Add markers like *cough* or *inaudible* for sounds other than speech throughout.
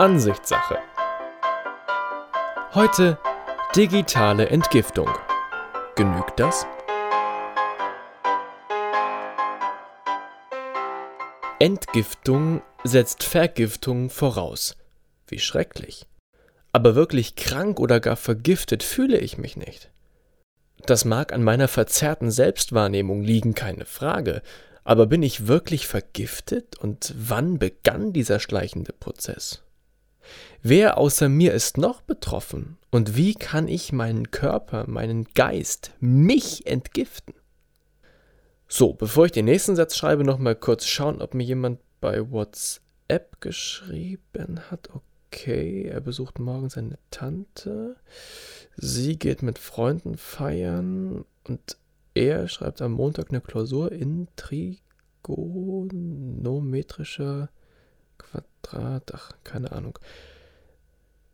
Ansichtssache. Heute digitale Entgiftung. Genügt das? Entgiftung setzt Vergiftung voraus. Wie schrecklich. Aber wirklich krank oder gar vergiftet fühle ich mich nicht. Das mag an meiner verzerrten Selbstwahrnehmung liegen, keine Frage, aber bin ich wirklich vergiftet und wann begann dieser schleichende Prozess? Wer außer mir ist noch betroffen und wie kann ich meinen Körper, meinen Geist, mich entgiften? So, bevor ich den nächsten Satz schreibe, noch mal kurz schauen, ob mir jemand bei WhatsApp geschrieben hat. Okay, er besucht morgen seine Tante. Sie geht mit Freunden feiern und er schreibt am Montag eine Klausur in trigonometrischer Quadrat. Ach, keine Ahnung.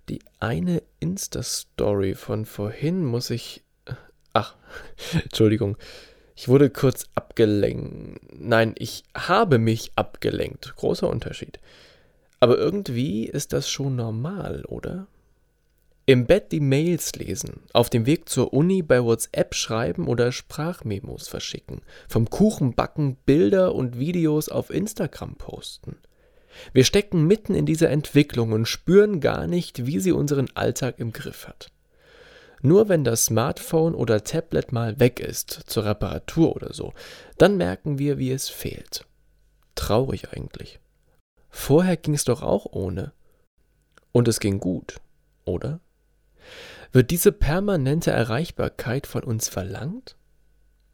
Die eine Insta-Story von vorhin muss ich. Ach, *laughs* Entschuldigung. Ich wurde kurz abgelenkt. Nein, ich habe mich abgelenkt. Großer Unterschied. Aber irgendwie ist das schon normal, oder? Im Bett die Mails lesen, auf dem Weg zur Uni bei WhatsApp schreiben oder Sprachmemos verschicken, vom Kuchen backen Bilder und Videos auf Instagram posten. Wir stecken mitten in dieser Entwicklung und spüren gar nicht, wie sie unseren Alltag im Griff hat. Nur wenn das Smartphone oder Tablet mal weg ist, zur Reparatur oder so, dann merken wir, wie es fehlt. Traurig eigentlich. Vorher ging es doch auch ohne. Und es ging gut, oder? Wird diese permanente Erreichbarkeit von uns verlangt?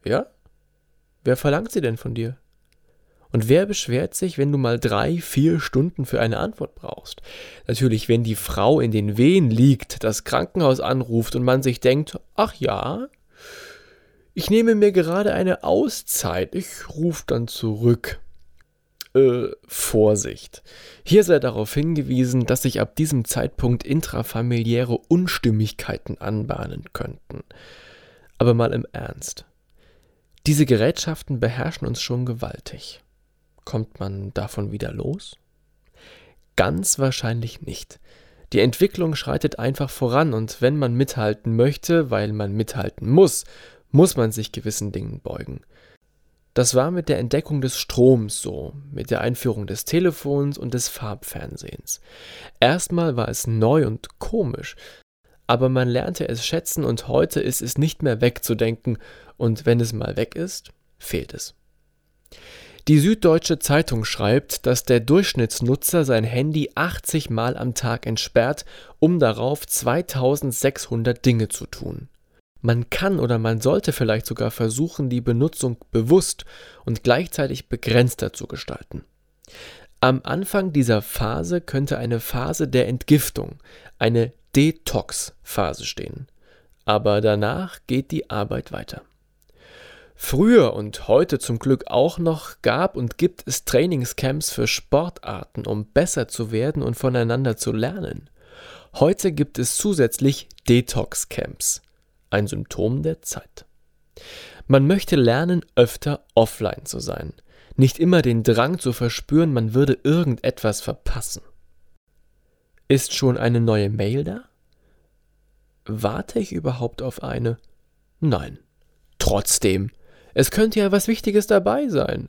Ja? Wer verlangt sie denn von dir? Und wer beschwert sich, wenn du mal drei, vier Stunden für eine Antwort brauchst? Natürlich, wenn die Frau in den Wehen liegt, das Krankenhaus anruft und man sich denkt, ach ja, ich nehme mir gerade eine Auszeit, ich rufe dann zurück. Äh, Vorsicht. Hier sei darauf hingewiesen, dass sich ab diesem Zeitpunkt intrafamiliäre Unstimmigkeiten anbahnen könnten. Aber mal im Ernst. Diese Gerätschaften beherrschen uns schon gewaltig. Kommt man davon wieder los? Ganz wahrscheinlich nicht. Die Entwicklung schreitet einfach voran und wenn man mithalten möchte, weil man mithalten muss, muss man sich gewissen Dingen beugen. Das war mit der Entdeckung des Stroms so, mit der Einführung des Telefons und des Farbfernsehens. Erstmal war es neu und komisch, aber man lernte es schätzen und heute ist es nicht mehr wegzudenken und wenn es mal weg ist, fehlt es. Die Süddeutsche Zeitung schreibt, dass der Durchschnittsnutzer sein Handy 80 Mal am Tag entsperrt, um darauf 2600 Dinge zu tun. Man kann oder man sollte vielleicht sogar versuchen, die Benutzung bewusst und gleichzeitig begrenzter zu gestalten. Am Anfang dieser Phase könnte eine Phase der Entgiftung, eine Detox-Phase stehen. Aber danach geht die Arbeit weiter. Früher und heute zum Glück auch noch gab und gibt es Trainingscamps für Sportarten, um besser zu werden und voneinander zu lernen. Heute gibt es zusätzlich Detox-Camps ein Symptom der Zeit. Man möchte lernen, öfter offline zu sein, nicht immer den Drang zu verspüren, man würde irgendetwas verpassen. Ist schon eine neue Mail da? Warte ich überhaupt auf eine? Nein. Trotzdem, es könnte ja was Wichtiges dabei sein.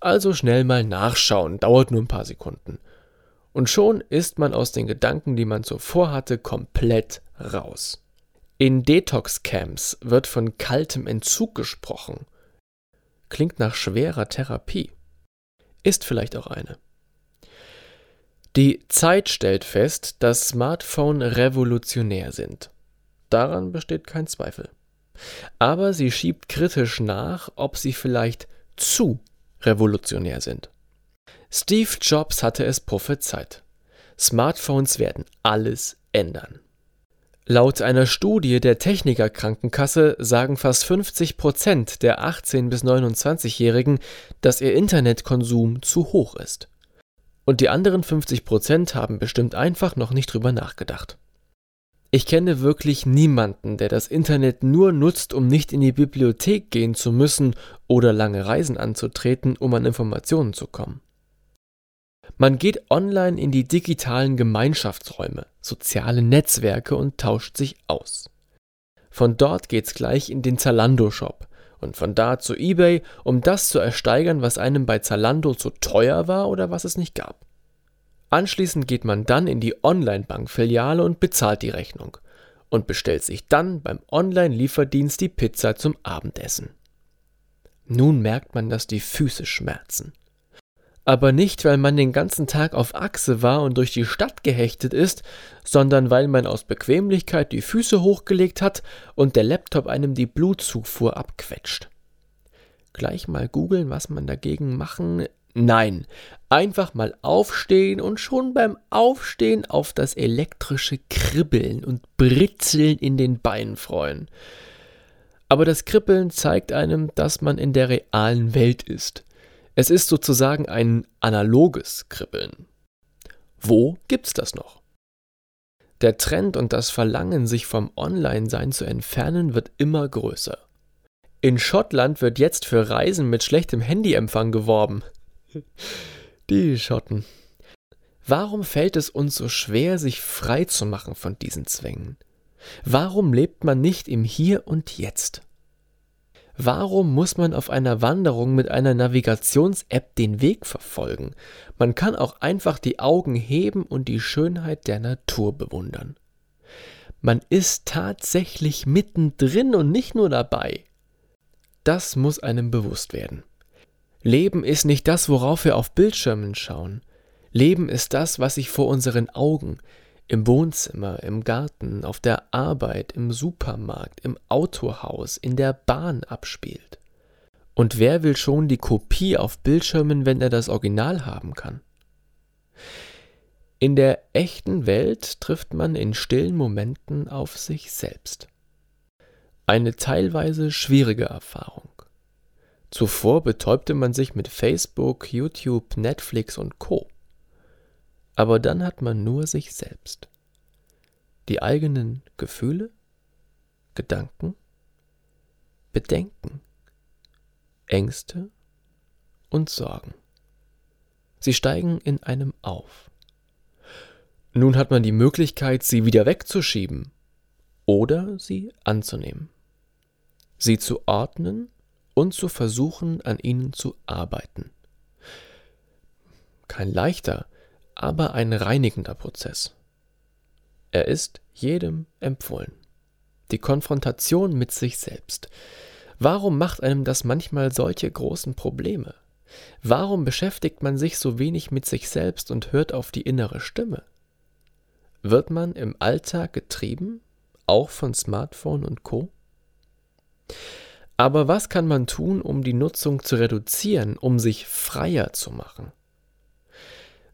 Also schnell mal nachschauen, dauert nur ein paar Sekunden. Und schon ist man aus den Gedanken, die man zuvor hatte, komplett raus. In Detox-Camps wird von kaltem Entzug gesprochen. Klingt nach schwerer Therapie. Ist vielleicht auch eine. Die Zeit stellt fest, dass Smartphone revolutionär sind. Daran besteht kein Zweifel. Aber sie schiebt kritisch nach, ob sie vielleicht zu revolutionär sind. Steve Jobs hatte es prophezeit. Smartphones werden alles ändern. Laut einer Studie der Techniker-Krankenkasse sagen fast 50 Prozent der 18- bis 29-Jährigen, dass ihr Internetkonsum zu hoch ist. Und die anderen 50 Prozent haben bestimmt einfach noch nicht drüber nachgedacht. Ich kenne wirklich niemanden, der das Internet nur nutzt, um nicht in die Bibliothek gehen zu müssen oder lange Reisen anzutreten, um an Informationen zu kommen. Man geht online in die digitalen Gemeinschaftsräume, soziale Netzwerke und tauscht sich aus. Von dort geht's gleich in den Zalando-Shop und von da zu eBay, um das zu ersteigern, was einem bei Zalando zu teuer war oder was es nicht gab. Anschließend geht man dann in die Online-Bank-Filiale und bezahlt die Rechnung und bestellt sich dann beim Online-Lieferdienst die Pizza zum Abendessen. Nun merkt man, dass die Füße schmerzen. Aber nicht, weil man den ganzen Tag auf Achse war und durch die Stadt gehechtet ist, sondern weil man aus Bequemlichkeit die Füße hochgelegt hat und der Laptop einem die Blutzufuhr abquetscht. Gleich mal googeln, was man dagegen machen. Nein, einfach mal aufstehen und schon beim Aufstehen auf das elektrische Kribbeln und Britzeln in den Beinen freuen. Aber das Kribbeln zeigt einem, dass man in der realen Welt ist. Es ist sozusagen ein analoges Kribbeln. Wo gibt's das noch? Der Trend und das Verlangen, sich vom Online-Sein zu entfernen, wird immer größer. In Schottland wird jetzt für Reisen mit schlechtem Handyempfang geworben. Die Schotten. Warum fällt es uns so schwer, sich frei zu machen von diesen Zwängen? Warum lebt man nicht im Hier und Jetzt? Warum muss man auf einer Wanderung mit einer Navigations-App den Weg verfolgen? Man kann auch einfach die Augen heben und die Schönheit der Natur bewundern. Man ist tatsächlich mittendrin und nicht nur dabei. Das muss einem bewusst werden. Leben ist nicht das, worauf wir auf Bildschirmen schauen. Leben ist das, was sich vor unseren Augen, im Wohnzimmer, im Garten, auf der Arbeit, im Supermarkt, im Autohaus, in der Bahn abspielt. Und wer will schon die Kopie auf Bildschirmen, wenn er das Original haben kann? In der echten Welt trifft man in stillen Momenten auf sich selbst. Eine teilweise schwierige Erfahrung. Zuvor betäubte man sich mit Facebook, YouTube, Netflix und Co. Aber dann hat man nur sich selbst. Die eigenen Gefühle, Gedanken, Bedenken, Ängste und Sorgen. Sie steigen in einem auf. Nun hat man die Möglichkeit, sie wieder wegzuschieben oder sie anzunehmen, sie zu ordnen und zu versuchen, an ihnen zu arbeiten. Kein leichter, aber ein reinigender Prozess. Er ist jedem empfohlen. Die Konfrontation mit sich selbst. Warum macht einem das manchmal solche großen Probleme? Warum beschäftigt man sich so wenig mit sich selbst und hört auf die innere Stimme? Wird man im Alltag getrieben, auch von Smartphone und Co? Aber was kann man tun, um die Nutzung zu reduzieren, um sich freier zu machen?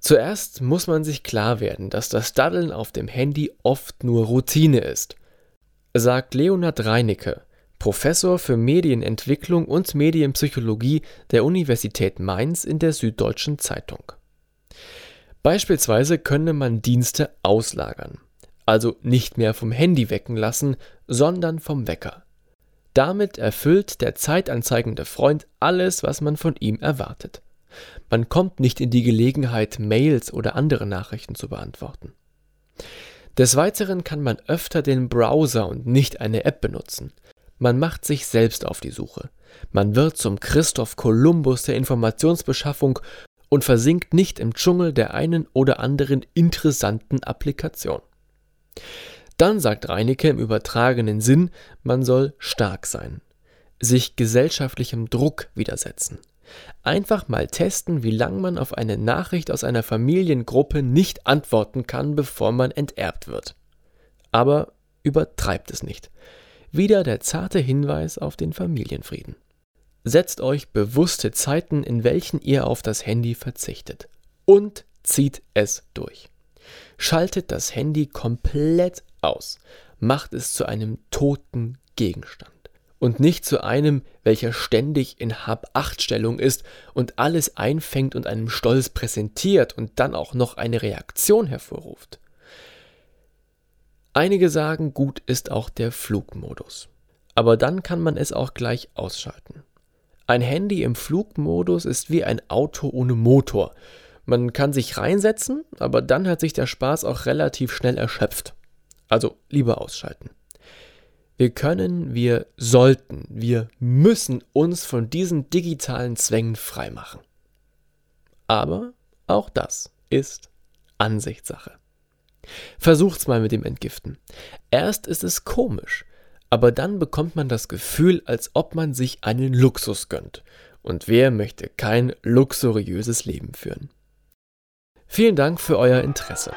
Zuerst muss man sich klar werden, dass das Daddeln auf dem Handy oft nur Routine ist, sagt Leonhard Reinecke, Professor für Medienentwicklung und Medienpsychologie der Universität Mainz in der Süddeutschen Zeitung. Beispielsweise könne man Dienste auslagern, also nicht mehr vom Handy wecken lassen, sondern vom Wecker. Damit erfüllt der zeitanzeigende Freund alles, was man von ihm erwartet. Man kommt nicht in die Gelegenheit, Mails oder andere Nachrichten zu beantworten. Des Weiteren kann man öfter den Browser und nicht eine App benutzen. Man macht sich selbst auf die Suche. Man wird zum Christoph Kolumbus der Informationsbeschaffung und versinkt nicht im Dschungel der einen oder anderen interessanten Applikation. Dann sagt Reinecke im übertragenen Sinn, man soll stark sein, sich gesellschaftlichem Druck widersetzen, Einfach mal testen, wie lange man auf eine Nachricht aus einer Familiengruppe nicht antworten kann, bevor man enterbt wird. Aber übertreibt es nicht. Wieder der zarte Hinweis auf den Familienfrieden. Setzt euch bewusste Zeiten, in welchen ihr auf das Handy verzichtet. Und zieht es durch. Schaltet das Handy komplett aus. Macht es zu einem toten Gegenstand und nicht zu einem, welcher ständig in Hab-Acht-Stellung ist und alles einfängt und einem stolz präsentiert und dann auch noch eine Reaktion hervorruft. Einige sagen, gut ist auch der Flugmodus. Aber dann kann man es auch gleich ausschalten. Ein Handy im Flugmodus ist wie ein Auto ohne Motor, Man kann sich reinsetzen, aber dann hat sich der Spaß auch relativ schnell erschöpft. Also lieber ausschalten. Wir können, wir sollten, wir müssen uns von diesen digitalen Zwängen freimachen. Aber auch das ist Ansichtssache. Versucht's mal mit dem Entgiften. Erst ist es komisch, aber dann bekommt man das Gefühl, als ob man sich einen Luxus gönnt. Und wer möchte kein luxuriöses Leben führen? Vielen Dank für euer Interesse.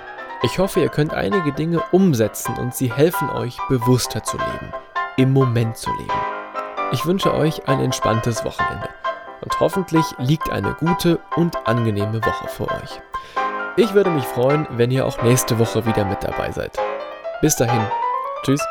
Ich hoffe, ihr könnt einige Dinge umsetzen und sie helfen euch, bewusster zu leben, im Moment zu leben. Ich wünsche euch ein entspanntes Wochenende und hoffentlich liegt eine gute und angenehme Woche vor euch. Ich würde mich freuen, wenn ihr auch nächste Woche wieder mit dabei seid. Bis dahin, tschüss.